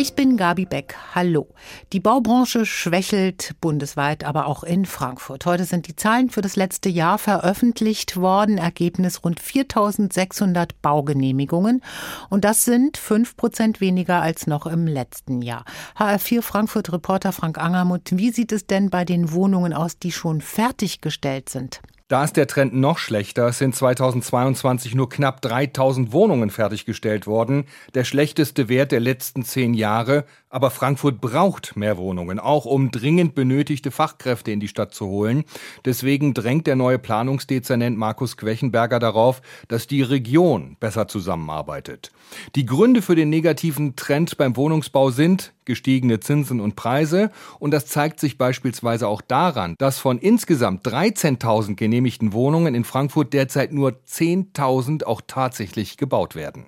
Ich bin Gabi Beck. Hallo. Die Baubranche schwächelt bundesweit, aber auch in Frankfurt. Heute sind die Zahlen für das letzte Jahr veröffentlicht worden. Ergebnis rund 4600 Baugenehmigungen. Und das sind fünf Prozent weniger als noch im letzten Jahr. HR4 Frankfurt Reporter Frank Angermuth. Wie sieht es denn bei den Wohnungen aus, die schon fertiggestellt sind? Da ist der Trend noch schlechter. Es sind 2022 nur knapp 3000 Wohnungen fertiggestellt worden. Der schlechteste Wert der letzten zehn Jahre. Aber Frankfurt braucht mehr Wohnungen, auch um dringend benötigte Fachkräfte in die Stadt zu holen. Deswegen drängt der neue Planungsdezernent Markus Quechenberger darauf, dass die Region besser zusammenarbeitet. Die Gründe für den negativen Trend beim Wohnungsbau sind gestiegene Zinsen und Preise. Und das zeigt sich beispielsweise auch daran, dass von insgesamt 13.000 genehmigten Wohnungen in Frankfurt derzeit nur 10.000 auch tatsächlich gebaut werden.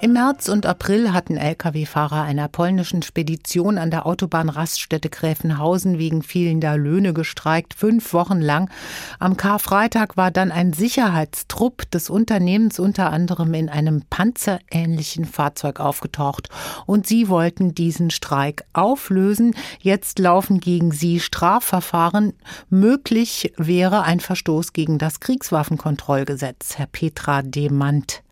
Im März und April hatten Lkw-Fahrer einer polnischen Spedition an der Autobahnraststätte Gräfenhausen wegen fehlender Löhne gestreikt, fünf Wochen lang. Am Karfreitag war dann ein Sicherheitstrupp des Unternehmens unter anderem in einem panzerähnlichen Fahrzeug aufgetaucht. Und sie wollten diesen Streik auflösen. Jetzt laufen gegen sie Strafverfahren. Möglich wäre ein Verstoß gegen das Kriegswaffenkontrollgesetz. Herr Petra Demand.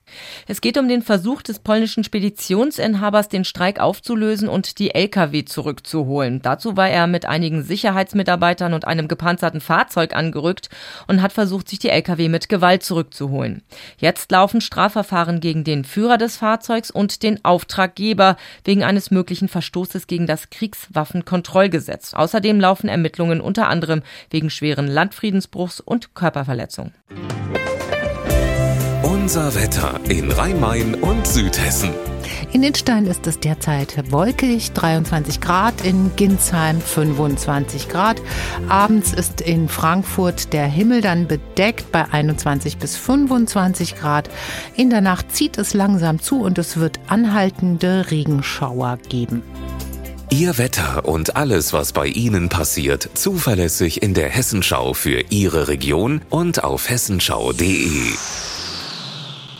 Es geht um den Versuch des polnischen Speditionsinhabers, den Streik aufzulösen und die Lkw zurückzuholen. Dazu war er mit einigen Sicherheitsmitarbeitern und einem gepanzerten Fahrzeug angerückt und hat versucht, sich die Lkw mit Gewalt zurückzuholen. Jetzt laufen Strafverfahren gegen den Führer des Fahrzeugs und den Auftraggeber wegen eines möglichen Verstoßes gegen das Kriegswaffenkontrollgesetz. Außerdem laufen Ermittlungen unter anderem wegen schweren Landfriedensbruchs und Körperverletzung. Unser Wetter in Rhein-Main und Südhessen. In Idstein ist es derzeit wolkig, 23 Grad, in Ginsheim 25 Grad. Abends ist in Frankfurt der Himmel dann bedeckt bei 21 bis 25 Grad. In der Nacht zieht es langsam zu und es wird anhaltende Regenschauer geben. Ihr Wetter und alles, was bei Ihnen passiert, zuverlässig in der Hessenschau für Ihre Region und auf hessenschau.de.